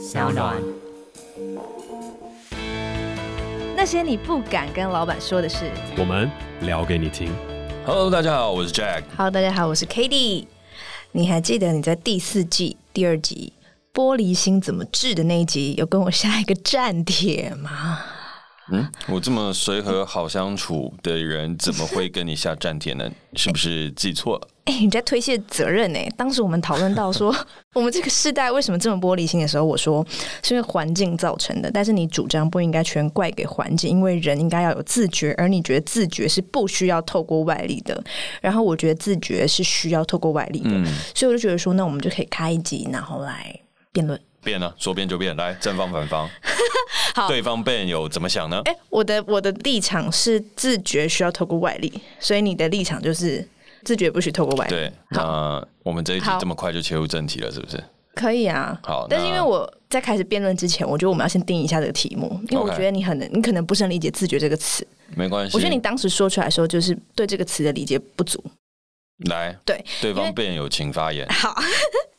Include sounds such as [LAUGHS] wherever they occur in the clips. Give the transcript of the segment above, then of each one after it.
小暖。那些你不敢跟老板说的事，我们聊给你听。Hello，大家好，我是 Jack。Hello，大家好，我是 k a t i e。你还记得你在第四季第二集《玻璃心怎么治》的那一集有跟我下一个站帖吗？嗯，我这么随和好相处的人，怎么会跟你下战帖呢？是不是记错了？[LAUGHS] 哎、欸，你在推卸责任呢？当时我们讨论到说，[LAUGHS] 我们这个世代为什么这么玻璃心的时候，我说是因为环境造成的。但是你主张不应该全怪给环境，因为人应该要有自觉，而你觉得自觉是不需要透过外力的。然后我觉得自觉是需要透过外力的，嗯、所以我就觉得说，那我们就可以开一集，然后来辩论。变了，说变就变，来正方反方。[LAUGHS] 好，对方 Ben 有怎么想呢？哎，我的我的立场是自觉需要透过外力，所以你的立场就是自觉不许透过外力。对，那我们这一集这么快就切入正题了，是不是？可以啊。好，但是因为我在开始辩论之前，我觉得我们要先定一下这个题目，因为我觉得你很能，你可能不是很理解“自觉”这个词。没关系。我觉得你当时说出来的时候，就是对这个词的理解不足。来，对，对方 Ben 有请发言。[LAUGHS] 好。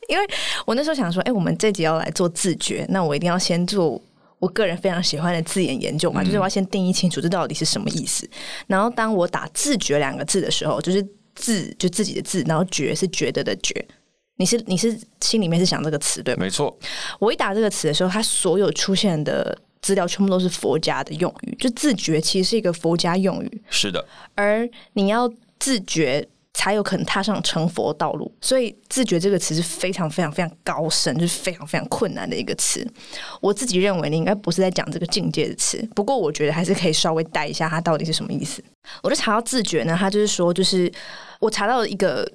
因为我那时候想说，哎，我们这集要来做自觉，那我一定要先做我个人非常喜欢的字眼研究嘛，嗯、就是我要先定义清楚这到底是什么意思。然后当我打“自觉”两个字的时候，就是“自”就自己的“自”，然后“觉”是觉得的“觉”。你是你是心里面是想这个词对吗？没错。我一打这个词的时候，它所有出现的资料全部都是佛家的用语，就“自觉”其实是一个佛家用语。是的。而你要自觉。才有可能踏上成佛道路，所以“自觉”这个词是非常非常非常高深，就是非常非常困难的一个词。我自己认为，你应该不是在讲这个境界的词。不过，我觉得还是可以稍微带一下它到底是什么意思。我就查到“自觉”呢，它就是说，就是我查到一个。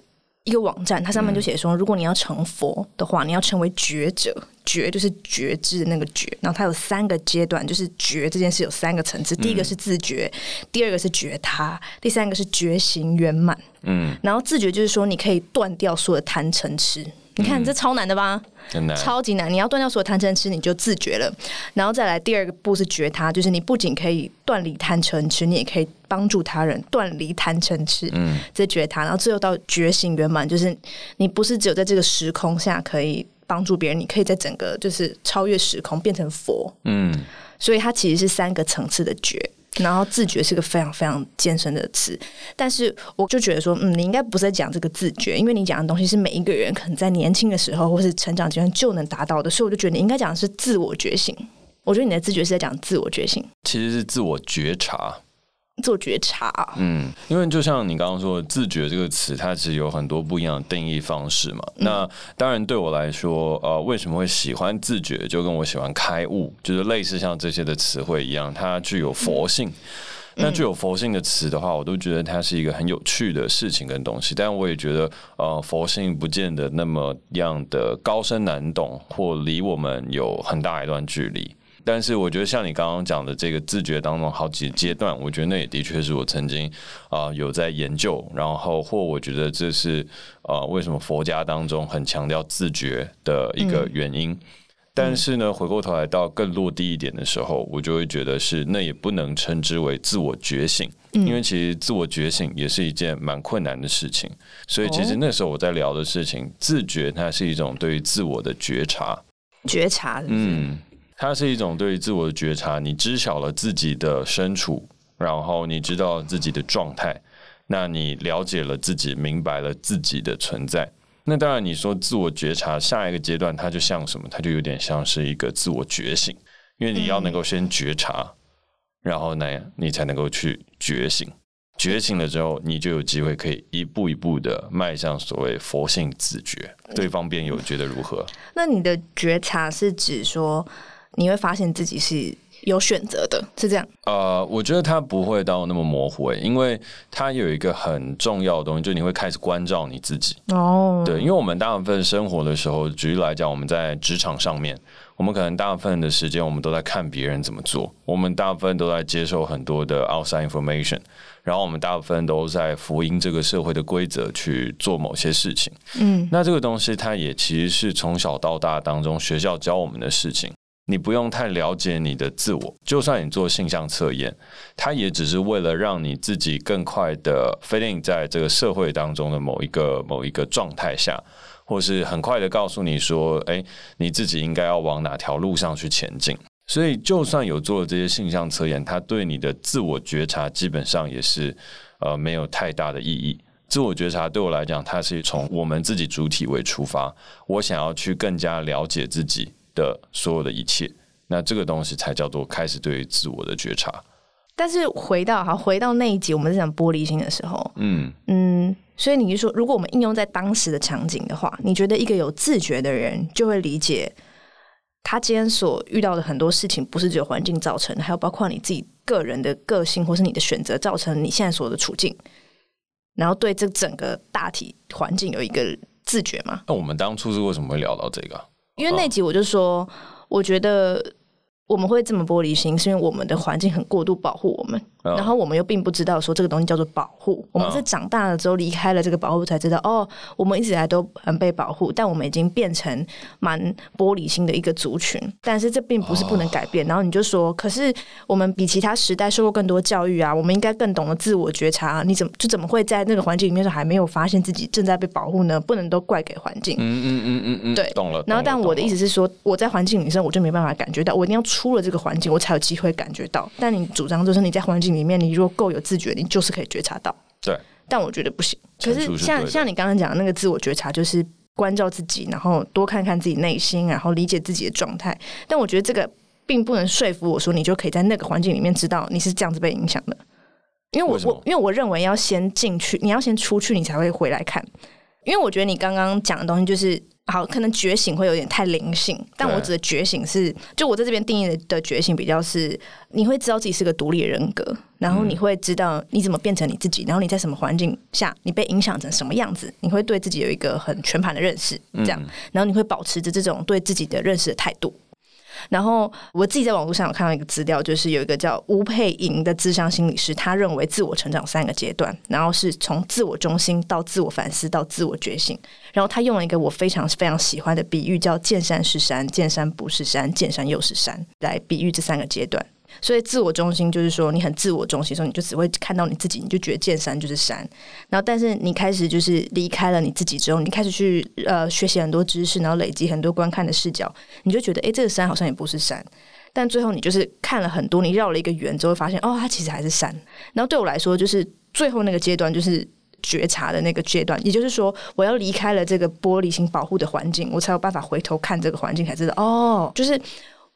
一个网站，它上面就写说，如果你要成佛的话，你要成为觉者，觉就是觉知的那个觉。然后它有三个阶段，就是觉这件事有三个层次。第一个是自觉，第二个是觉他，第三个是觉行圆满。嗯，然后自觉就是说，你可以断掉所有的贪嗔痴。你看，这超难的吧？嗯、超级难！你要断掉所有贪嗔痴，你就自觉了。然后再来第二个步是觉他，就是你不仅可以断离贪嗔痴，你也可以帮助他人断离贪嗔痴。嗯，这觉他。然后最后到觉醒圆满，就是你不是只有在这个时空下可以帮助别人，你可以在整个就是超越时空变成佛。嗯，所以它其实是三个层次的觉。然后自觉是个非常非常艰深的词，但是我就觉得说，嗯，你应该不是在讲这个自觉，因为你讲的东西是每一个人可能在年轻的时候或是成长阶段就能达到的，所以我就觉得你应该讲的是自我觉醒。我觉得你的自觉是在讲自我觉醒，其实是自我觉察。做觉察，嗯，因为就像你刚刚说的“自觉”这个词，它其实有很多不一样的定义方式嘛。嗯、那当然对我来说，呃，为什么会喜欢自觉，就跟我喜欢开悟，就是类似像这些的词汇一样，它具有佛性。嗯、那具有佛性的词的话，我都觉得它是一个很有趣的事情跟东西。但我也觉得，呃，佛性不见得那么样的高深难懂，或离我们有很大一段距离。但是我觉得像你刚刚讲的这个自觉当中好几阶段，我觉得那也的确是我曾经啊、呃、有在研究，然后或我觉得这是啊、呃、为什么佛家当中很强调自觉的一个原因。嗯、但是呢，回过头来到更落地一点的时候，我就会觉得是那也不能称之为自我觉醒，嗯、因为其实自我觉醒也是一件蛮困难的事情。所以其实那时候我在聊的事情，哦、自觉它是一种对于自我的觉察，觉察是是？嗯。它是一种对于自我的觉察，你知晓了自己的身处，然后你知道自己的状态，那你了解了自己，明白了自己的存在。那当然，你说自我觉察下一个阶段，它就像什么？它就有点像是一个自我觉醒，因为你要能够先觉察，然后呢，你才能够去觉醒。觉醒了之后，你就有机会可以一步一步的迈向所谓佛性自觉。对方辩友觉得如何？那你的觉察是指说？你会发现自己是有选择的，是这样。呃，我觉得它不会到那么模糊诶，因为它有一个很重要的东西，就是你会开始关照你自己。哦，对，因为我们大部分生活的时候，举例来讲，我们在职场上面，我们可能大部分的时间我们都在看别人怎么做，我们大部分都在接受很多的 outside information，然后我们大部分都在符应这个社会的规则去做某些事情。嗯，那这个东西它也其实是从小到大当中学校教我们的事情。你不用太了解你的自我，就算你做性向测验，它也只是为了让你自己更快的 fit in 在这个社会当中的某一个某一个状态下，或是很快的告诉你说，哎，你自己应该要往哪条路上去前进。所以，就算有做这些性向测验，它对你的自我觉察基本上也是呃没有太大的意义。自我觉察对我来讲，它是从我们自己主体为出发，我想要去更加了解自己的所有的一切，那这个东西才叫做开始对于自我的觉察。但是回到哈，回到那一集，我们在讲玻璃心的时候，嗯嗯，所以你就说，如果我们应用在当时的场景的话，你觉得一个有自觉的人就会理解，他今天所遇到的很多事情，不是只有环境造成的，还有包括你自己个人的个性或是你的选择造成你现在所有的处境，然后对这整个大体环境有一个自觉吗？那我们当初是为什么会聊到这个？因为那集我就说，我觉得。我们会这么玻璃心，是因为我们的环境很过度保护我们。然后我们又并不知道说这个东西叫做保护，我们是长大了之后离开了这个保护才知道，哦，我们一直以来都很被保护，但我们已经变成蛮玻璃心的一个族群。但是这并不是不能改变。然后你就说，可是我们比其他时代受过更多教育啊，我们应该更懂得自我觉察。你怎么就怎么会在那个环境里面说还没有发现自己正在被保护呢？不能都怪给环境。嗯嗯嗯嗯嗯，对，懂了。然后，但我的意思是说，我在环境里面我就没办法感觉到，我一定要出了这个环境，我才有机会感觉到。但你主张就是你在环境里面，你如果够有自觉，你就是可以觉察到。对，但我觉得不行。可是像像你刚刚讲的那个自我觉察，就是关照自己，然后多看看自己内心，然后理解自己的状态。但我觉得这个并不能说服我说，你就可以在那个环境里面知道你是这样子被影响的。因为我我因为我认为要先进去，你要先出去，你才会回来看。因为我觉得你刚刚讲的东西就是。好，可能觉醒会有点太灵性，但我指的觉醒是，就我在这边定义的的觉醒比较是，你会知道自己是个独立人格，然后你会知道你怎么变成你自己，然后你在什么环境下，你被影响成什么样子，你会对自己有一个很全盘的认识，这样，然后你会保持着这种对自己的认识的态度。然后我自己在网络上有看到一个资料，就是有一个叫吴佩莹的智商心理师，他认为自我成长三个阶段，然后是从自我中心到自我反思到自我觉醒。然后他用了一个我非常非常喜欢的比喻，叫“见山是山，见山不是山，见山又是山”，来比喻这三个阶段。所以自我中心就是说，你很自我中心的时候，你就只会看到你自己，你就觉得见山就是山。然后，但是你开始就是离开了你自己之后，你开始去呃学习很多知识，然后累积很多观看的视角，你就觉得哎，这个山好像也不是山。但最后你就是看了很多，你绕了一个圆之后，发现哦，它其实还是山。然后对我来说，就是最后那个阶段，就是觉察的那个阶段。也就是说，我要离开了这个玻璃心保护的环境，我才有办法回头看这个环境，才知道哦，就是。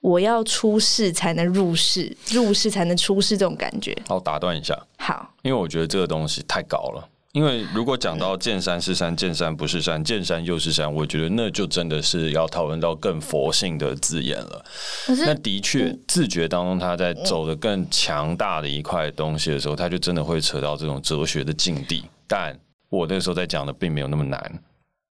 我要出世才能入世，入世才能出世，这种感觉。好，打断一下。好，因为我觉得这个东西太高了。因为如果讲到见山是山，见山不是山，见山又是山，我觉得那就真的是要讨论到更佛性的字眼了。那的确，自觉当中他在走的更强大的一块东西的时候，他就真的会扯到这种哲学的境地。但我那时候在讲的并没有那么难。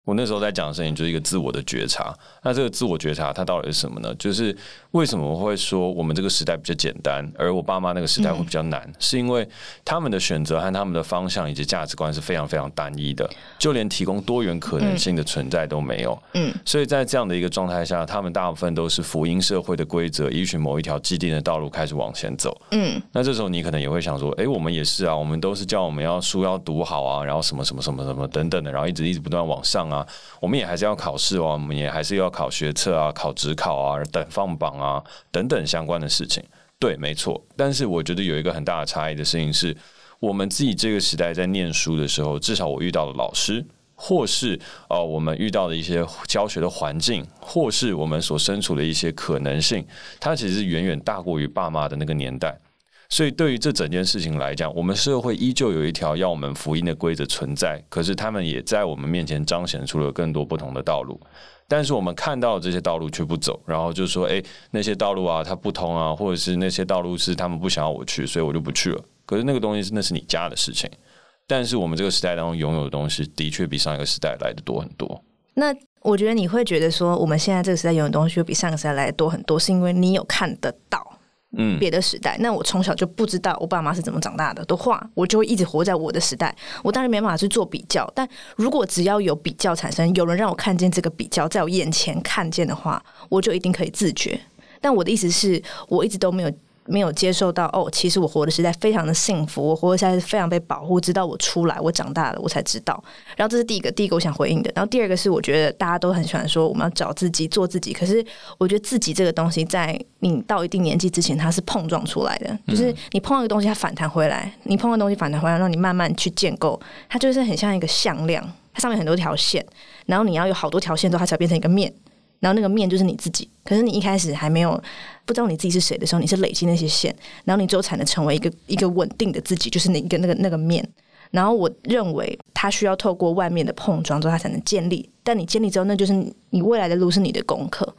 我那时候在讲的事情就是一个自我的觉察，那这个自我觉察它到底是什么呢？就是为什么会说我们这个时代比较简单，而我爸妈那个时代会比较难，嗯、是因为他们的选择和他们的方向以及价值观是非常非常单一的，就连提供多元可能性的存在都没有。嗯，所以在这样的一个状态下，他们大部分都是福音社会的规则，依循某一条既定的道路开始往前走。嗯，那这时候你可能也会想说，哎、欸，我们也是啊，我们都是叫我们要书要读好啊，然后什么什么什么什么等等的，然后一直一直不断往上啊。啊，我们也还是要考试哦，我们也还是要考学测啊，考职考啊，等放榜啊，等等相关的事情。对，没错。但是我觉得有一个很大的差异的事情是，我们自己这个时代在念书的时候，至少我遇到的老师，或是呃我们遇到的一些教学的环境，或是我们所身处的一些可能性，它其实远远大过于爸妈的那个年代。所以，对于这整件事情来讲，我们社会依旧有一条要我们福音的规则存在。可是，他们也在我们面前彰显出了更多不同的道路。但是，我们看到这些道路却不走，然后就说：“哎，那些道路啊，它不通啊，或者是那些道路是他们不想要我去，所以我就不去了。”可是，那个东西是那是你家的事情。但是，我们这个时代当中拥有的东西，的确比上一个时代来的多很多。那我觉得你会觉得说，我们现在这个时代拥有的东西比上个时代来的多很多，是因为你有看得到。嗯，别的时代，那我从小就不知道我爸妈是怎么长大的的话，我就会一直活在我的时代。我当然没办法去做比较，但如果只要有比较产生，有人让我看见这个比较在我眼前看见的话，我就一定可以自觉。但我的意思是，我一直都没有没有接受到哦，其实我活的实在非常的幸福，我活的实在是非常被保护。直到我出来，我长大了，我才知道。然后这是第一个，第一个我想回应的。然后第二个是，我觉得大家都很喜欢说我们要找自己，做自己。可是我觉得自己这个东西，在你到一定年纪之前，它是碰撞出来的。就是你碰到一个东西，它反弹回来；你碰到东西反弹回来，让你慢慢去建构。它就是很像一个向量，它上面很多条线，然后你要有好多条线之后，它才变成一个面。然后那个面就是你自己，可是你一开始还没有不知道你自己是谁的时候，你是累积那些线，然后你之后才能成为一个一个稳定的自己，就是那个那个那个面。然后我认为它需要透过外面的碰撞之后，它才能建立。但你建立之后，那就是你未来的路是你的功课，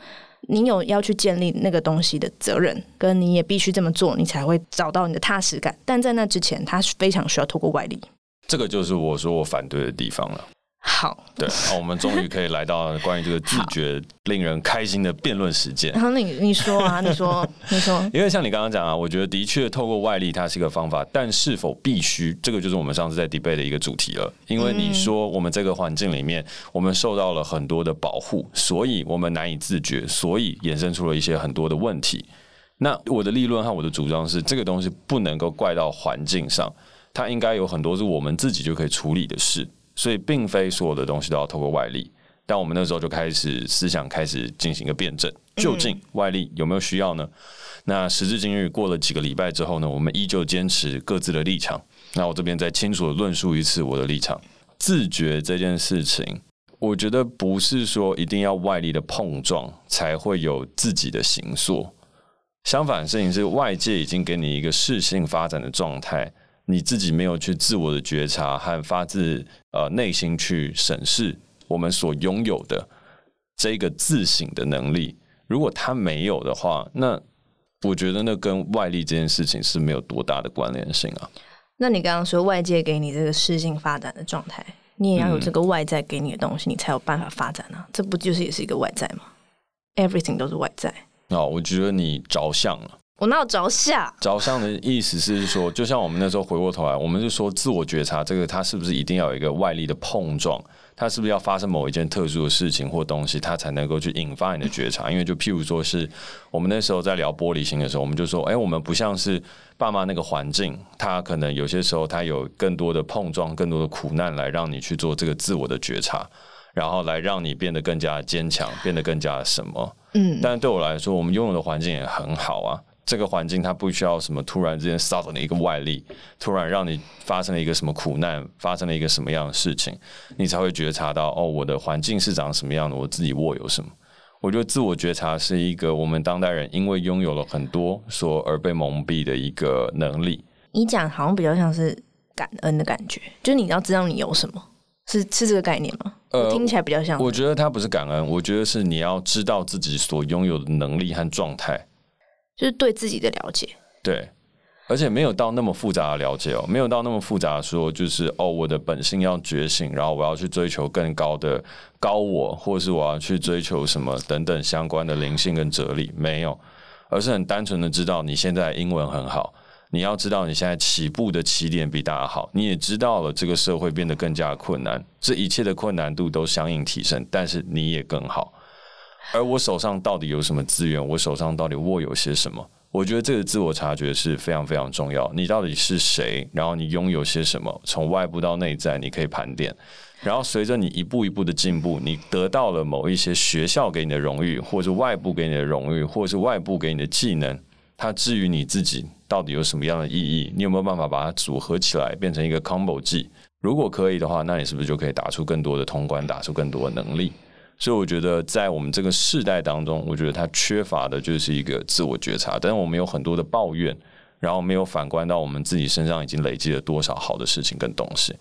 你有要去建立那个东西的责任，跟你也必须这么做，你才会找到你的踏实感。但在那之前，它非常需要透过外力。这个就是我说我反对的地方了。好，对，那我们终于可以来到关于这个 [LAUGHS] 自觉令人开心的辩论时间。然后你你说啊，你说 [LAUGHS] 你说，因为像你刚刚讲啊，我觉得的确透过外力它是一个方法，但是否必须，这个就是我们上次在 debate 的一个主题了。因为你说我们这个环境里面，我们受到了很多的保护，所以我们难以自觉，所以衍生出了一些很多的问题。那我的立论和我的主张是，这个东西不能够怪到环境上，它应该有很多是我们自己就可以处理的事。所以，并非所有的东西都要透过外力，但我们那时候就开始思想开始进行一个辩证，究竟外力有没有需要呢？那时至今日，过了几个礼拜之后呢，我们依旧坚持各自的立场。那我这边再清楚的论述一次我的立场：自觉这件事情，我觉得不是说一定要外力的碰撞才会有自己的形塑，相反，事情是外界已经给你一个适性发展的状态。你自己没有去自我的觉察和发自呃内心去审视我们所拥有的这个自省的能力，如果他没有的话，那我觉得那跟外力这件事情是没有多大的关联性啊。那你刚刚说外界给你这个适性发展的状态，你也要有这个外在给你的东西，嗯、你才有办法发展啊。这不就是也是一个外在吗？Everything 都是外在。哦，我觉得你着相了。我哪有着相？着相的意思是说，就像我们那时候回过头来，我们就说自我觉察这个，它是不是一定要有一个外力的碰撞？它是不是要发生某一件特殊的事情或东西，它才能够去引发你的觉察？因为就譬如说是我们那时候在聊玻璃心的时候，我们就说，哎，我们不像是爸妈那个环境，他可能有些时候他有更多的碰撞、更多的苦难来让你去做这个自我的觉察，然后来让你变得更加坚强，变得更加什么？嗯。但对我来说，我们拥有的环境也很好啊。这个环境它不需要什么突然之间撒到的一个外力，突然让你发生了一个什么苦难，发生了一个什么样的事情，你才会觉察到哦，我的环境是长什么样的，我自己握有什么。我觉得自我觉察是一个我们当代人因为拥有了很多所而被蒙蔽的一个能力。你讲好像比较像是感恩的感觉，就是你要知道你有什么，是是这个概念吗？呃，听起来比较像。我觉得它不是感恩，我觉得是你要知道自己所拥有的能力和状态。就是对自己的了解，对，而且没有到那么复杂的了解哦，没有到那么复杂说，就是哦，我的本性要觉醒，然后我要去追求更高的高我，或是我要去追求什么等等相关的灵性跟哲理，没有，而是很单纯的知道你现在英文很好，你要知道你现在起步的起点比大家好，你也知道了这个社会变得更加困难，这一切的困难度都相应提升，但是你也更好。而我手上到底有什么资源？我手上到底握有些什么？我觉得这个自我察觉是非常非常重要。你到底是谁？然后你拥有些什么？从外部到内在，你可以盘点。然后随着你一步一步的进步，你得到了某一些学校给你的荣誉，或者外部给你的荣誉，或者是外部给你的技能，它至于你自己到底有什么样的意义？你有没有办法把它组合起来，变成一个 combo 技？如果可以的话，那你是不是就可以打出更多的通关，打出更多的能力？所以我觉得，在我们这个世代当中，我觉得它缺乏的就是一个自我觉察。但是我们有很多的抱怨，然后没有反观到我们自己身上已经累积了多少好的事情跟东西。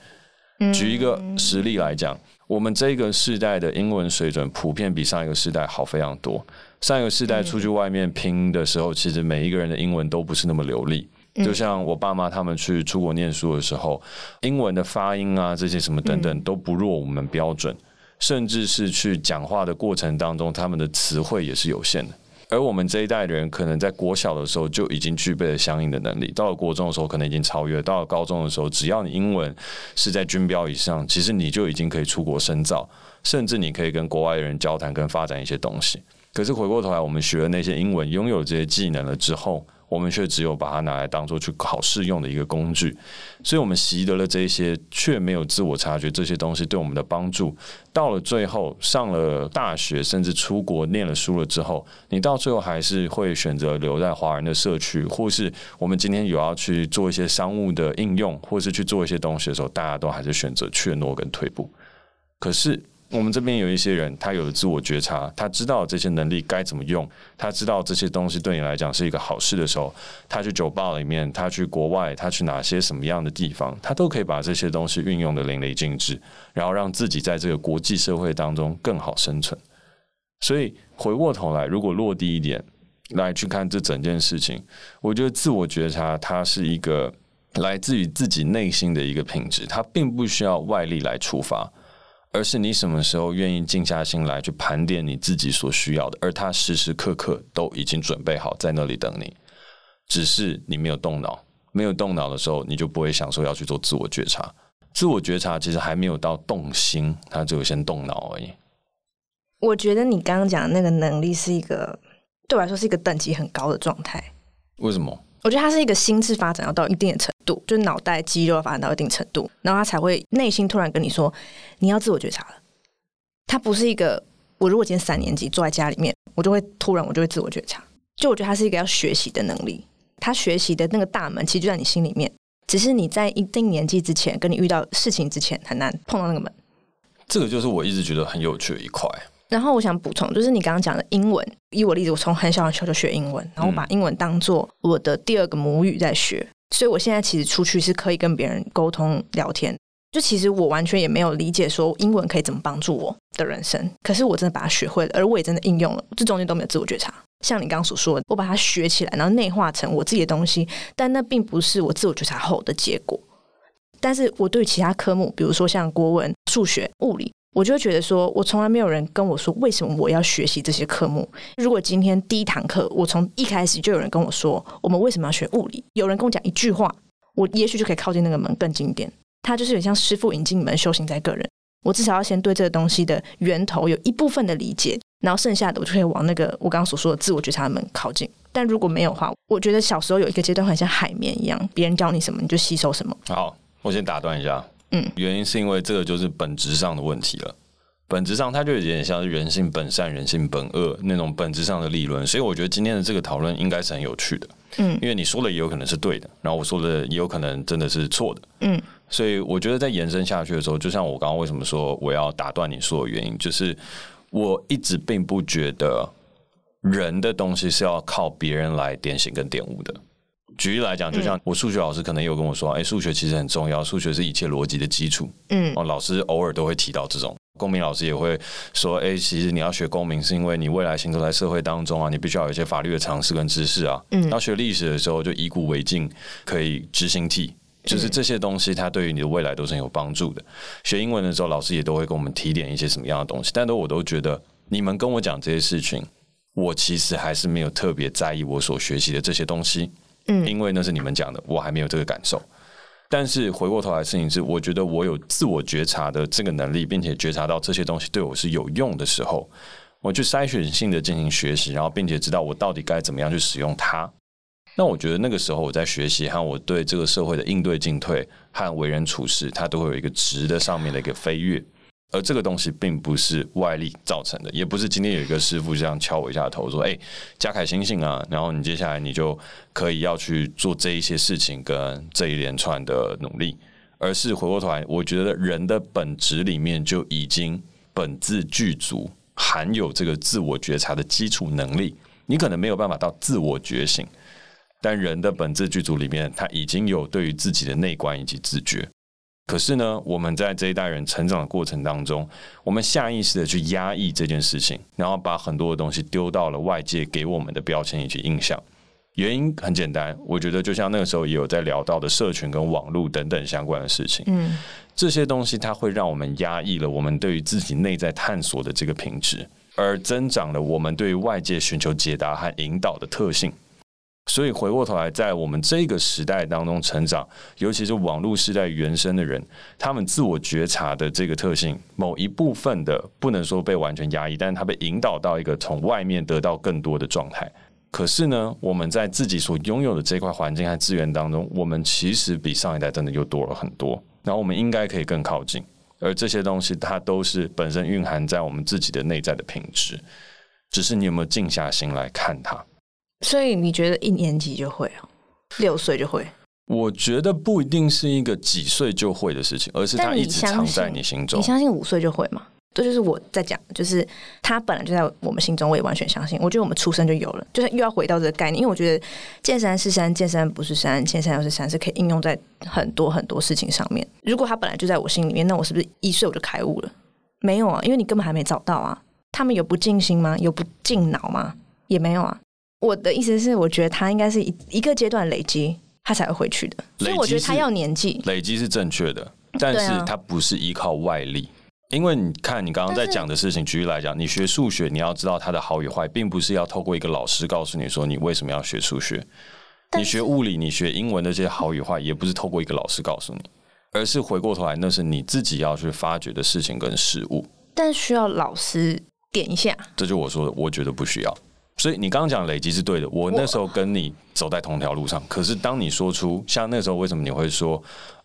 举一个实例来讲，我们这个世代的英文水准普遍比上一个世代好非常多。上一个世代出去外面拼的时候，其实每一个人的英文都不是那么流利。就像我爸妈他们去出国念书的时候，英文的发音啊，这些什么等等都不若我们标准。甚至是去讲话的过程当中，他们的词汇也是有限的。而我们这一代的人，可能在国小的时候就已经具备了相应的能力，到了国中的时候可能已经超越，到了高中的时候，只要你英文是在军标以上，其实你就已经可以出国深造，甚至你可以跟国外的人交谈跟发展一些东西。可是回过头来，我们学了那些英文，拥有这些技能了之后，我们却只有把它拿来当做去考试用的一个工具，所以我们习得了这些，却没有自我察觉这些东西对我们的帮助。到了最后，上了大学，甚至出国念了书了之后，你到最后还是会选择留在华人的社区，或是我们今天有要去做一些商务的应用，或是去做一些东西的时候，大家都还是选择怯懦跟退步。可是。我们这边有一些人，他有了自我觉察，他知道这些能力该怎么用，他知道这些东西对你来讲是一个好事的时候，他去酒吧里面，他去国外，他去哪些什么样的地方，他都可以把这些东西运用得淋漓尽致，然后让自己在这个国际社会当中更好生存。所以回过头来，如果落地一点来去看这整件事情，我觉得自我觉察它是一个来自于自己内心的一个品质，它并不需要外力来触发。而是你什么时候愿意静下心来去盘点你自己所需要的，而他时时刻刻都已经准备好在那里等你，只是你没有动脑。没有动脑的时候，你就不会想说要去做自我觉察。自我觉察其实还没有到动心，他只有先动脑而已。我觉得你刚刚讲的那个能力是一个对我来说是一个等级很高的状态。为什么？我觉得它是一个心智发展要到一定的程度，就是脑袋肌肉发展到一定程度，然后他才会内心突然跟你说你要自我觉察了。它不是一个我如果今天三年级坐在家里面，我就会突然我就会自我觉察。就我觉得它是一个要学习的能力，他学习的那个大门其实就在你心里面，只是你在一定年纪之前，跟你遇到事情之前很难碰到那个门。这个就是我一直觉得很有趣的一块。然后我想补充，就是你刚刚讲的英文，以我例子，我从很小很小就学英文，然后我把英文当做我的第二个母语在学，嗯、所以我现在其实出去是可以跟别人沟通聊天。就其实我完全也没有理解说英文可以怎么帮助我的人生，可是我真的把它学会了，而我也真的应用了，这中间都没有自我觉察。像你刚刚所说的，我把它学起来，然后内化成我自己的东西，但那并不是我自我觉察后的结果。但是我对其他科目，比如说像国文、数学、物理。我就会觉得说，我从来没有人跟我说为什么我要学习这些科目。如果今天第一堂课，我从一开始就有人跟我说，我们为什么要学物理？有人跟我讲一句话，我也许就可以靠近那个门更近一点。他就是有点像师傅引进门，修行在个人。我至少要先对这个东西的源头有一部分的理解，然后剩下的我就可以往那个我刚刚所说的自我觉察的门靠近。但如果没有的话，我觉得小时候有一个阶段很像海绵一样，别人教你什么你就吸收什么。好，我先打断一下。嗯，原因是因为这个就是本质上的问题了。本质上，它就有点像是人性本善、人性本恶那种本质上的理论。所以，我觉得今天的这个讨论应该是很有趣的。嗯，因为你说的也有可能是对的，然后我说的也有可能真的是错的。嗯，所以我觉得在延伸下去的时候，就像我刚刚为什么说我要打断你说的原因，就是我一直并不觉得人的东西是要靠别人来点醒跟点悟的。举例来讲，就像我数学老师可能有跟我说：“哎，数学其实很重要，数学是一切逻辑的基础。”嗯，哦，老师偶尔都会提到这种。公民老师也会说：“哎，其实你要学公民，是因为你未来行走在社会当中啊，你必须要有一些法律的常识跟知识啊。”嗯，然后学历史的时候，就以古为镜，可以知兴替，就是这些东西，它对于你的未来都是很有帮助的。学英文的时候，老师也都会跟我们提点一些什么样的东西，但都我都觉得，你们跟我讲这些事情，我其实还是没有特别在意我所学习的这些东西。因为那是你们讲的，我还没有这个感受。但是回过头来，事情是，我觉得我有自我觉察的这个能力，并且觉察到这些东西对我是有用的时候，我去筛选性的进行学习，然后并且知道我到底该怎么样去使用它。那我觉得那个时候我在学习和我对这个社会的应对进退和为人处事，它都会有一个值的上面的一个飞跃。而这个东西并不是外力造成的，也不是今天有一个师傅这样敲我一下头说：“哎，嘉凯醒醒啊！”然后你接下来你就可以要去做这一些事情跟这一连串的努力，而是回过头来，我觉得人的本质里面就已经本自具足，含有这个自我觉察的基础能力。你可能没有办法到自我觉醒，但人的本质具足里面，他已经有对于自己的内观以及自觉。可是呢，我们在这一代人成长的过程当中，我们下意识的去压抑这件事情，然后把很多的东西丢到了外界给我们的标签以及印象。原因很简单，我觉得就像那个时候也有在聊到的社群跟网络等等相关的事情，嗯，这些东西它会让我们压抑了我们对于自己内在探索的这个品质，而增长了我们对于外界寻求解答和引导的特性。所以回过头来，在我们这个时代当中成长，尤其是网络时代原生的人，他们自我觉察的这个特性，某一部分的不能说被完全压抑，但是他被引导到一个从外面得到更多的状态。可是呢，我们在自己所拥有的这块环境和资源当中，我们其实比上一代真的又多了很多。然后我们应该可以更靠近，而这些东西它都是本身蕴含在我们自己的内在的品质，只是你有没有静下心来看它。所以你觉得一年级就会哦，六岁就会？我觉得不一定是一个几岁就会的事情，而是它一直藏在你心中。你相信五岁就会吗？这就是我在讲，就是他本来就在我们心中，我也完全相信。我觉得我们出生就有了，就是又要回到这个概念，因为我觉得见山是山，见山不是山，见山又是山，是可以应用在很多很多事情上面。如果他本来就在我心里面，那我是不是一岁我就开悟了？没有啊，因为你根本还没找到啊。他们有不进心吗？有不进脑吗？也没有啊。我的意思是，我觉得他应该是一一个阶段累积，他才会回去的。所以我觉得他要年纪累积是正确的，但是他不是依靠外力。因为你看，你刚刚在讲的事情，举例来讲，你学数学，你要知道它的好与坏，并不是要透过一个老师告诉你说你为什么要学数学。你学物理，你学英文的这些好与坏，也不是透过一个老师告诉你，而是回过头来，那是你自己要去发掘的事情跟事物。但需要老师点一下，这就我说的，我觉得不需要。所以你刚刚讲累积是对的，我那时候跟你走在同条路上。可是当你说出像那时候，为什么你会说？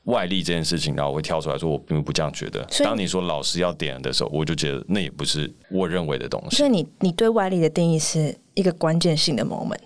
外力这件事情，然后我会跳出来说，我并不这样觉得。当你说老师要点的时候，我就觉得那也不是我认为的东西。所以你你对外力的定义是一个关键性的 moment，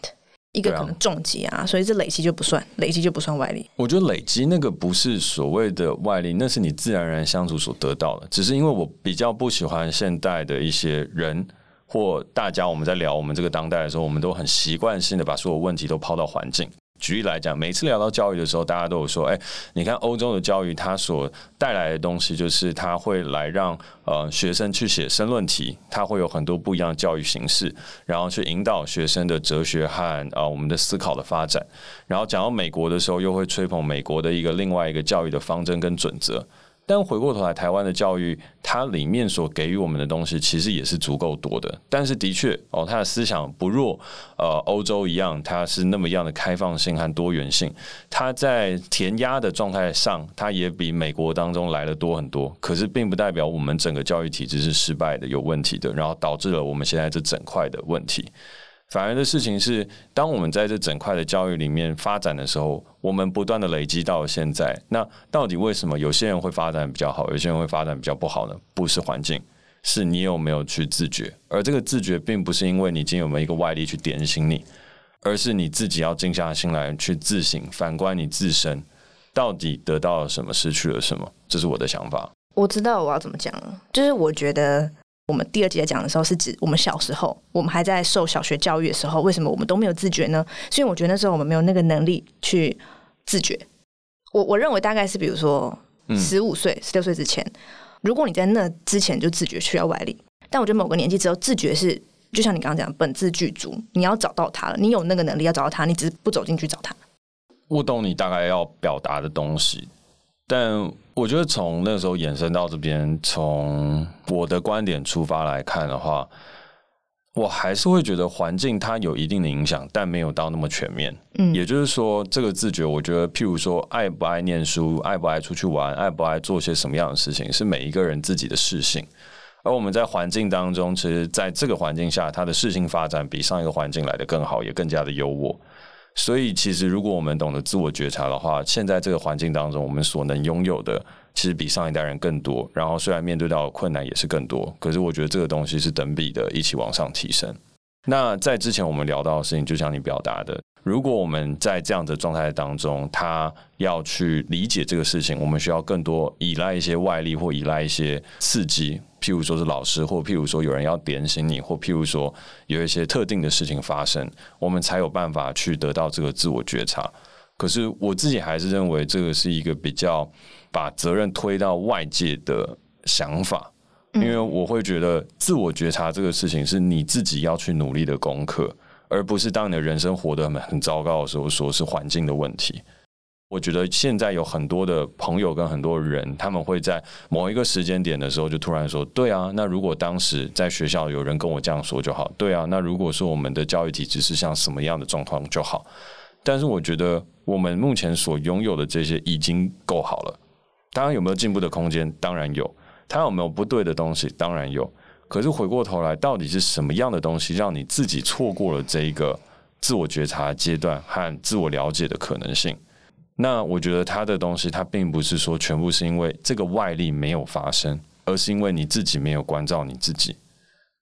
一个可能重击啊，所以这累积就不算，累积就不算外力。我觉得累积那个不是所谓的外力，那是你自然而然相处所得到的。只是因为我比较不喜欢现代的一些人或大家，我们在聊我们这个当代的时候，我们都很习惯性的把所有问题都抛到环境。举例来讲，每次聊到教育的时候，大家都有说：“哎，你看欧洲的教育，它所带来的东西，就是它会来让呃学生去写申论题，它会有很多不一样的教育形式，然后去引导学生的哲学和啊、我们的思考的发展。然后讲到美国的时候，又会吹捧美国的一个另外一个教育的方针跟准则。”但回过头来，台湾的教育，它里面所给予我们的东西，其实也是足够多的。但是的确，哦，它的思想不弱，呃，欧洲一样，它是那么样的开放性和多元性。它在填鸭的状态上，它也比美国当中来的多很多。可是，并不代表我们整个教育体制是失败的、有问题的，然后导致了我们现在这整块的问题。反而的事情是，当我们在这整块的教育里面发展的时候，我们不断的累积到现在。那到底为什么有些人会发展比较好，有些人会发展比较不好呢？不是环境，是你有没有去自觉。而这个自觉，并不是因为你今天有没有一个外力去点醒你，而是你自己要静下心来去自省，反观你自身，到底得到了什么，失去了什么？这是我的想法。我知道我要怎么讲，就是我觉得。我们第二节讲的时候是指我们小时候，我们还在受小学教育的时候，为什么我们都没有自觉呢？所以我觉得那时候我们没有那个能力去自觉。我我认为大概是比如说十五岁、十六岁之前，如果你在那之前就自觉需要外力，但我觉得某个年纪之后自觉是，就像你刚刚讲，本自具足，你要找到它了，你有那个能力要找到它，你只是不走进去找它。我懂你大概要表达的东西。但我觉得从那时候延伸到这边，从我的观点出发来看的话，我还是会觉得环境它有一定的影响，但没有到那么全面。嗯，也就是说，这个自觉，我觉得，譬如说，爱不爱念书，爱不爱出去玩，爱不爱做些什么样的事情，是每一个人自己的事情。而我们在环境当中，其实在这个环境下，它的事情发展比上一个环境来的更好，也更加的优渥。所以，其实如果我们懂得自我觉察的话，现在这个环境当中，我们所能拥有的，其实比上一代人更多。然后，虽然面对到困难也是更多，可是我觉得这个东西是等比的，一起往上提升。那在之前我们聊到的事情，就像你表达的，如果我们在这样的状态当中，他要去理解这个事情，我们需要更多依赖一些外力或依赖一些刺激。譬如说是老师，或譬如说有人要点醒你，或譬如说有一些特定的事情发生，我们才有办法去得到这个自我觉察。可是我自己还是认为这个是一个比较把责任推到外界的想法，因为我会觉得自我觉察这个事情是你自己要去努力的功课，而不是当你的人生活得很很糟糕的时候，说是环境的问题。我觉得现在有很多的朋友跟很多人，他们会在某一个时间点的时候，就突然说：“对啊，那如果当时在学校有人跟我这样说就好。”对啊，那如果说我们的教育体制是像什么样的状况就好。但是我觉得我们目前所拥有的这些已经够好了。当然有没有进步的空间？当然有。它有没有不对的东西？当然有。可是回过头来，到底是什么样的东西让你自己错过了这一个？自我觉察阶段和自我了解的可能性。那我觉得他的东西，它并不是说全部是因为这个外力没有发生，而是因为你自己没有关照你自己，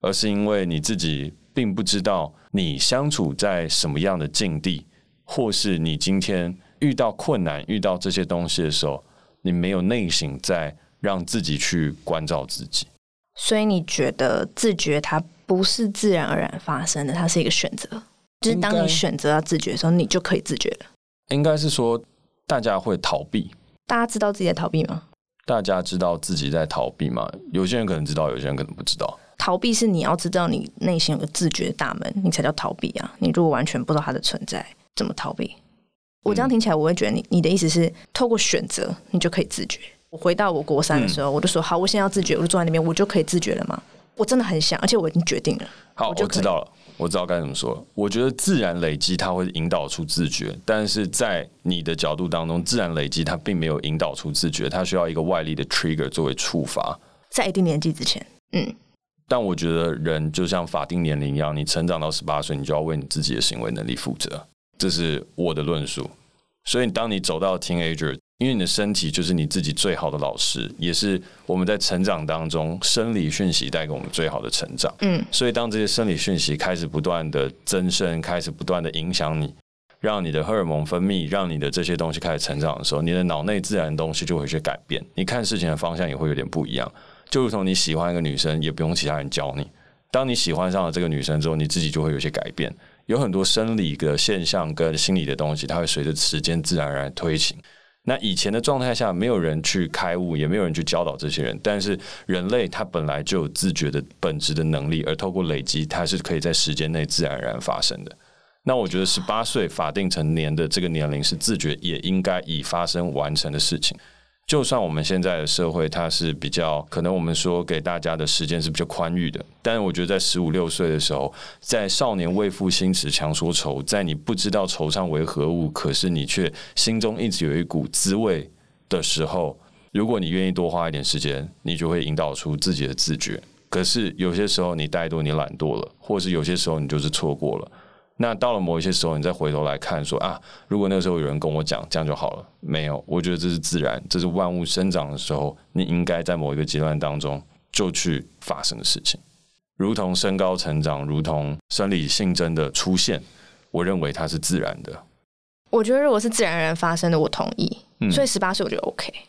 而是因为你自己并不知道你相处在什么样的境地，或是你今天遇到困难、遇到这些东西的时候，你没有内省在让自己去关照自己。所以你觉得自觉它不是自然而然发生的，它是一个选择。就是当你选择要自觉的时候，你就可以自觉了。应该是说。大家会逃避，大家知道自己在逃避吗？大家知道自己在逃避吗？有些人可能知道，有些人可能不知道。逃避是你要知道你内心有个自觉的大门，你才叫逃避啊！你如果完全不知道它的存在，怎么逃避？我这样听起来，我会觉得你你的意思是，透过选择，你就可以自觉。我回到我国三的时候，嗯、我就说好，我现在要自觉，我就坐在那边，我就可以自觉了吗？我真的很想，而且我已经决定了。好，我，我知道了。我知道该怎么说。我觉得自然累积它会引导出自觉，但是在你的角度当中，自然累积它并没有引导出自觉，它需要一个外力的 trigger 作为触发。在一定年纪之前，嗯。但我觉得人就像法定年龄一样，你成长到十八岁，你就要为你自己的行为能力负责。这是我的论述。所以，当你走到 teenager。因为你的身体就是你自己最好的老师，也是我们在成长当中生理讯息带给我们最好的成长。嗯，所以当这些生理讯息开始不断的增生，开始不断的影响你，让你的荷尔蒙分泌，让你的这些东西开始成长的时候，你的脑内自然的东西就会去改变，你看事情的方向也会有点不一样。就如同你喜欢一个女生，也不用其他人教你。当你喜欢上了这个女生之后，你自己就会有些改变。有很多生理的现象跟心理的东西，它会随着时间自然而然推行。那以前的状态下，没有人去开悟，也没有人去教导这些人。但是人类他本来就有自觉的本质的能力，而透过累积，它是可以在时间内自然而然发生的。那我觉得十八岁法定成年的这个年龄是自觉也应该已发生完成的事情。就算我们现在的社会，它是比较可能我们说给大家的时间是比较宽裕的，但是我觉得在十五六岁的时候，在少年为赋新词强说愁，在你不知道惆怅为何物，可是你却心中一直有一股滋味的时候，如果你愿意多花一点时间，你就会引导出自己的自觉。可是有些时候你怠惰，你懒惰了，或是有些时候你就是错过了。那到了某一些时候，你再回头来看，说啊，如果那个时候有人跟我讲，这样就好了。没有，我觉得这是自然，这是万物生长的时候，你应该在某一个阶段当中就去发生的事情，如同身高成长，如同生理性征的出现，我认为它是自然的。我觉得如果是自然而然发生的，我同意。所以十八岁我觉得 OK。嗯、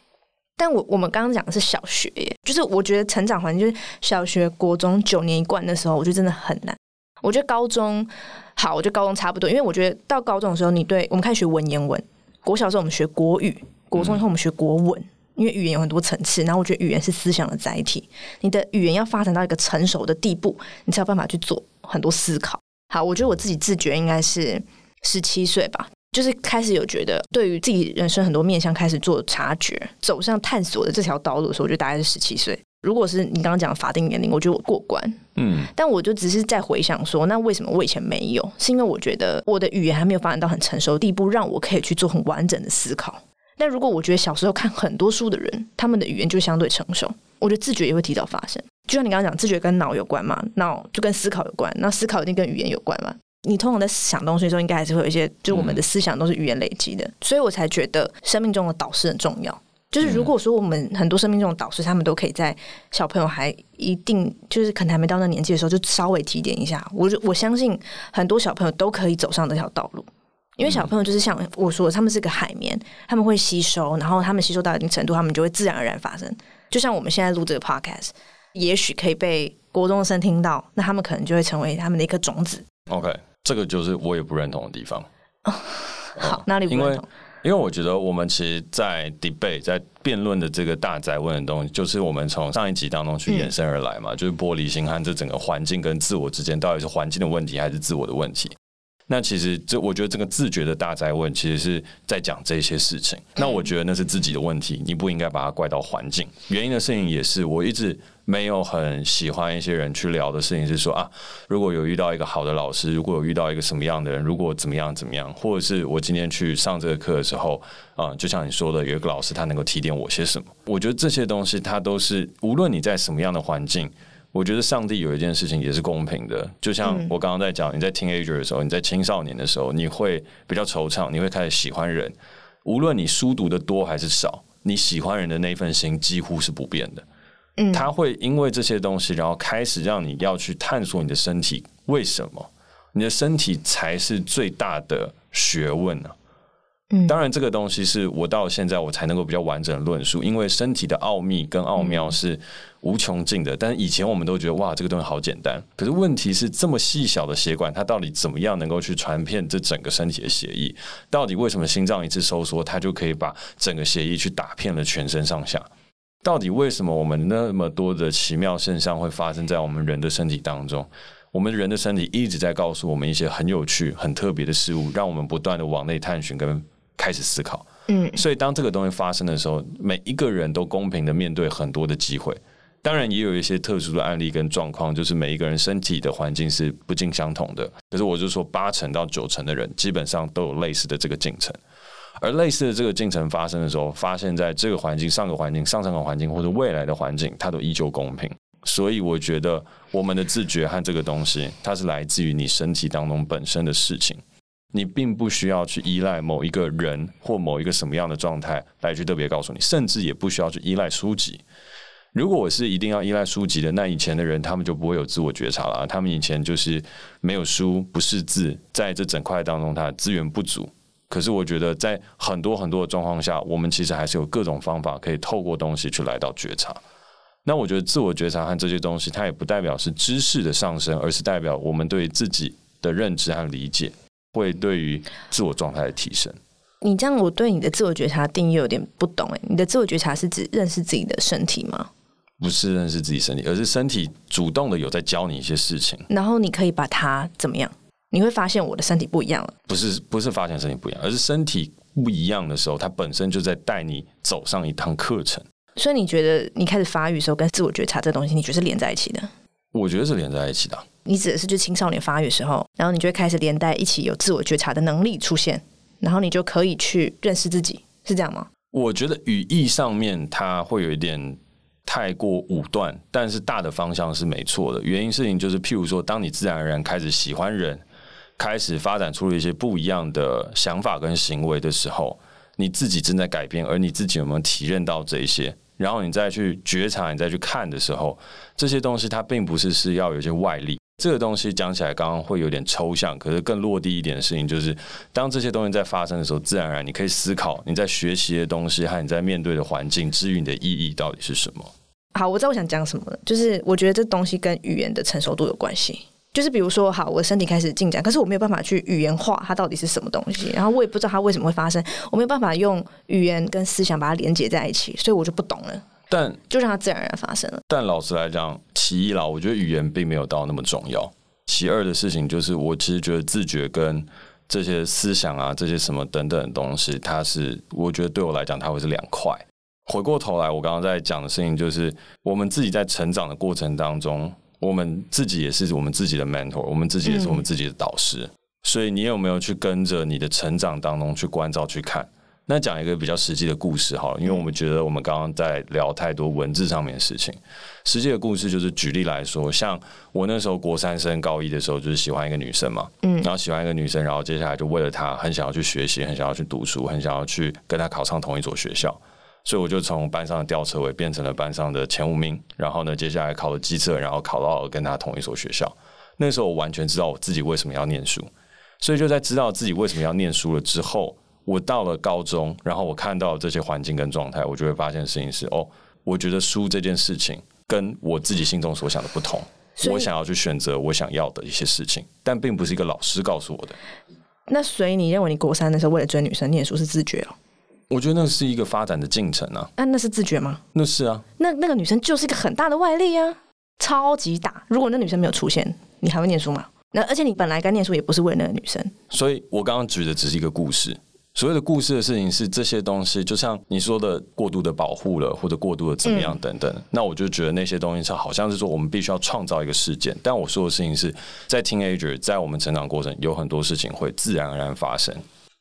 但我我们刚刚讲的是小学耶，就是我觉得成长环境就是小学、国中九年一贯的时候，我觉得真的很难。我觉得高中。好，我觉得高中差不多，因为我觉得到高中的时候，你对我们开始学文言文。国小的时候我们学国语，国中以后我们学国文，因为语言有很多层次。然后我觉得语言是思想的载体，你的语言要发展到一个成熟的地步，你才有办法去做很多思考。好，我觉得我自己自觉应该是十七岁吧，就是开始有觉得对于自己人生很多面向开始做察觉，走上探索的这条道路的时候，我觉得大概是十七岁。如果是你刚刚讲的法定年龄，我觉得我过关，嗯，但我就只是在回想说，那为什么我以前没有？是因为我觉得我的语言还没有发展到很成熟的地步，让我可以去做很完整的思考。但如果我觉得小时候看很多书的人，他们的语言就相对成熟，我觉得自觉也会提早发生。就像你刚刚讲，自觉跟脑有关嘛，脑就跟思考有关，那思考一定跟语言有关嘛。你通常在想东西的时候，应该还是会有一些，就我们的思想都是语言累积的，嗯、所以我才觉得生命中的导师很重要。就是如果说我们很多生命这种导师，他们都可以在小朋友还一定就是可能还没到那年纪的时候，就稍微提点一下。我就我相信很多小朋友都可以走上这条道路，因为小朋友就是像我说的，他们是个海绵，他们会吸收，然后他们吸收到一定程度，他们就会自然而然发生。就像我们现在录这个 podcast，也许可以被国中生听到，那他们可能就会成为他们的一颗种子。OK，这个就是我也不认同的地方。好，哪里不认同？因为我觉得我们其实，在 debate 在辩论的这个大哉问的东西，就是我们从上一集当中去衍生而来嘛，嗯、就是玻璃心和这整个环境跟自我之间，到底是环境的问题还是自我的问题？那其实这，我觉得这个自觉的大哉问，其实是在讲这些事情。那我觉得那是自己的问题，你不应该把它怪到环境。原因的事情也是，我一直没有很喜欢一些人去聊的事情，是说啊，如果有遇到一个好的老师，如果有遇到一个什么样的人，如果怎么样怎么样，或者是我今天去上这个课的时候，啊、呃，就像你说的，有一个老师他能够提点我些什么？我觉得这些东西，它都是无论你在什么样的环境。我觉得上帝有一件事情也是公平的，就像我刚刚在讲，你在 teenager 的时候，你在青少年的时候，你会比较惆怅，你会开始喜欢人，无论你书读的多还是少，你喜欢人的那份心几乎是不变的。嗯，他会因为这些东西，然后开始让你要去探索你的身体，为什么？你的身体才是最大的学问呢？嗯，当然，这个东西是我到现在我才能够比较完整的论述，因为身体的奥秘跟奥妙是无穷尽的。但是以前我们都觉得哇，这个东西好简单。可是问题是，这么细小的血管，它到底怎么样能够去传遍这整个身体的血液？到底为什么心脏一次收缩，它就可以把整个血液去打遍了全身上下？到底为什么我们那么多的奇妙现象会发生在我们人的身体当中？我们人的身体一直在告诉我们一些很有趣、很特别的事物，让我们不断的往内探寻跟。开始思考，嗯，所以当这个东西发生的时候，每一个人都公平的面对很多的机会。当然，也有一些特殊的案例跟状况，就是每一个人身体的环境是不尽相同的。可是，我就说八成到九成的人，基本上都有类似的这个进程。而类似的这个进程发生的时候，发现在这个环境、上个环境、上上个环境或者未来的环境，它都依旧公平。所以，我觉得我们的自觉和这个东西，它是来自于你身体当中本身的事情。你并不需要去依赖某一个人或某一个什么样的状态来去特别告诉你，甚至也不需要去依赖书籍。如果我是一定要依赖书籍的，那以前的人他们就不会有自我觉察了。他们以前就是没有书，不识字，在这整块当中，他的资源不足。可是我觉得，在很多很多的状况下，我们其实还是有各种方法可以透过东西去来到觉察。那我觉得自我觉察和这些东西，它也不代表是知识的上升，而是代表我们对自己的认知和理解。会对于自我状态的提升，你这样，我对你的自我觉察定义有点不懂哎。你的自我觉察是指认识自己的身体吗？不是认识自己身体，而是身体主动的有在教你一些事情，然后你可以把它怎么样？你会发现我的身体不一样了。不是，不是发现身体不一样，而是身体不一样的时候，它本身就在带你走上一趟课程。所以你觉得你开始发育的时候，跟自我觉察这东西，你觉得是连在一起的？我觉得是连在一起的。你指的是就青少年发育的时候，然后你就会开始连带一起有自我觉察的能力出现，然后你就可以去认识自己，是这样吗？我觉得语义上面它会有一点太过武断，但是大的方向是没错的。原因事情就是，譬如说，当你自然而然开始喜欢人，开始发展出了一些不一样的想法跟行为的时候，你自己正在改变，而你自己有没有体认到这些？然后你再去觉察，你再去看的时候，这些东西它并不是是要有一些外力。这个东西讲起来刚刚会有点抽象，可是更落地一点的事情就是，当这些东西在发生的时候，自然而然你可以思考你在学习的东西和你在面对的环境，至于你的意义到底是什么。好，我知道我想讲什么了，就是我觉得这东西跟语言的成熟度有关系。就是比如说，好，我的身体开始进展，可是我没有办法去语言化它到底是什么东西，然后我也不知道它为什么会发生，我没有办法用语言跟思想把它连接在一起，所以我就不懂了。但就让它自然而然发生了。但老实来讲，其一啦，我觉得语言并没有到那么重要。其二的事情就是，我其实觉得自觉跟这些思想啊，这些什么等等的东西，它是我觉得对我来讲，它会是两块。回过头来，我刚刚在讲的事情就是，我们自己在成长的过程当中。我们自己也是我们自己的 mentor，我们自己也是我们自己的导师。嗯。所以你有没有去跟着你的成长当中去关照去看？那讲一个比较实际的故事好了，因为我们觉得我们刚刚在聊太多文字上面的事情。实际的故事就是举例来说，像我那时候国三升高一的时候，就是喜欢一个女生嘛，嗯，然后喜欢一个女生，然后接下来就为了她很想要去学习，很想要去读书，很想要去跟她考上同一所学校。所以我就从班上的吊车尾变成了班上的前五名，然后呢，接下来考了机测，然后考到了跟他同一所学校。那时候我完全知道我自己为什么要念书，所以就在知道自己为什么要念书了之后，我到了高中，然后我看到这些环境跟状态，我就会发现事情是哦，我觉得书这件事情跟我自己心中所想的不同，我想要去选择我想要的一些事情，但并不是一个老师告诉我的。那所以你认为你国三的时候为了追女生念书是自觉哦？我觉得那是一个发展的进程啊。那那是自觉吗？那是啊。那那个女生就是一个很大的外力啊，超级大。如果那女生没有出现，你还会念书吗？那而且你本来该念书也不是为了那个女生。所以我刚刚举的只是一个故事。所谓的故事的事情是这些东西，就像你说的过度的保护了，或者过度的怎么样等等。嗯。那我就觉得那些东西是好像是说我们必须要创造一个事件。但我说的事情是在 teenager，在我们成长过程有很多事情会自然而然发生。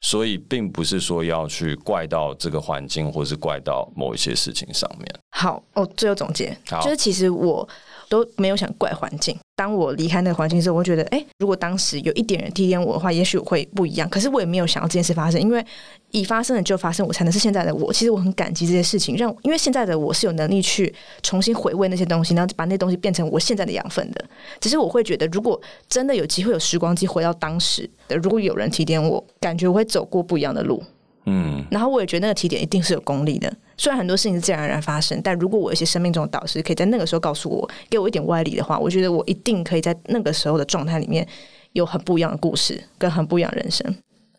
所以并不是说要去怪到这个环境，或是怪到某一些事情上面。好哦，最后总结就是，其实我都没有想怪环境。当我离开那个环境的时候，我觉得，哎，如果当时有一点人提点我的话，也许我会不一样。可是我也没有想到这件事发生，因为已发生了就发生，我才能是现在的我。其实我很感激这些事情，让因为现在的我是有能力去重新回味那些东西，然后把那东西变成我现在的养分的。只是我会觉得，如果真的有机会有时光机回到当时的，如果有人提点我，感觉我会走过不一样的路。嗯，然后我也觉得那个提点一定是有功力的。虽然很多事情是自然而然发生，但如果我有一些生命中的导师可以在那个时候告诉我，给我一点歪理的话，我觉得我一定可以在那个时候的状态里面有很不一样的故事，跟很不一样的人生。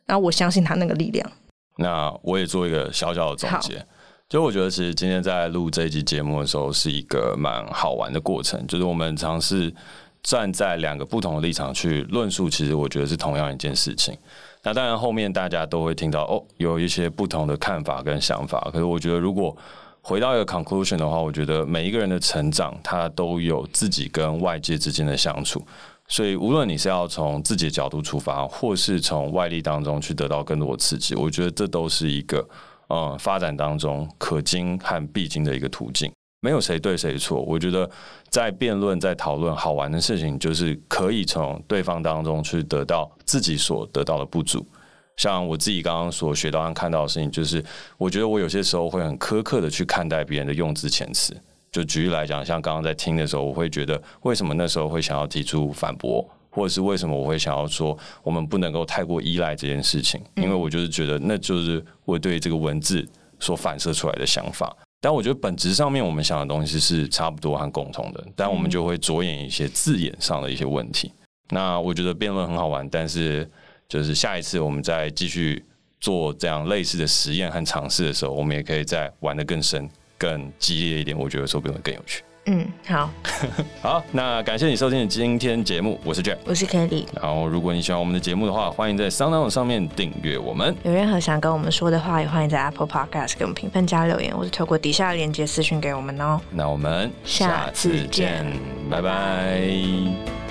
然后我相信他那个力量。那我也做一个小小的总结，就我觉得其实今天在录这一集节目的时候是一个蛮好玩的过程，就是我们尝试站在两个不同的立场去论述，其实我觉得是同样一件事情。那当然，后面大家都会听到哦，有一些不同的看法跟想法。可是我觉得，如果回到一个 conclusion 的话，我觉得每一个人的成长，他都有自己跟外界之间的相处。所以，无论你是要从自己的角度出发，或是从外力当中去得到更多的刺激，我觉得这都是一个嗯发展当中可经和必经的一个途径。没有谁对谁错，我觉得在辩论、在讨论好玩的事情，就是可以从对方当中去得到自己所得到的不足。像我自己刚刚所学到和看到的事情，就是我觉得我有些时候会很苛刻的去看待别人的用字遣词。就举例来讲，像刚刚在听的时候，我会觉得为什么那时候会想要提出反驳，或者是为什么我会想要说我们不能够太过依赖这件事情，因为我就是觉得那就是我对这个文字所反射出来的想法。但我觉得本质上面我们想的东西是差不多和共同的，但我们就会着眼一些字眼上的一些问题。那我觉得辩论很好玩，但是就是下一次我们再继续做这样类似的实验和尝试的时候，我们也可以再玩得更深、更激烈一点。我觉得说不定会更有趣。嗯，好，[LAUGHS] 好，那感谢你收听今天节目，我是 Jack，我是 Kelly。然后，如果你喜欢我们的节目的话，欢迎在 SoundOn 上面订阅我们。有任何想跟我们说的话，也欢迎在 Apple Podcast 给我们评分加留言，或是透过底下的链接私讯给我们哦。那我们下次见，下次见，拜拜。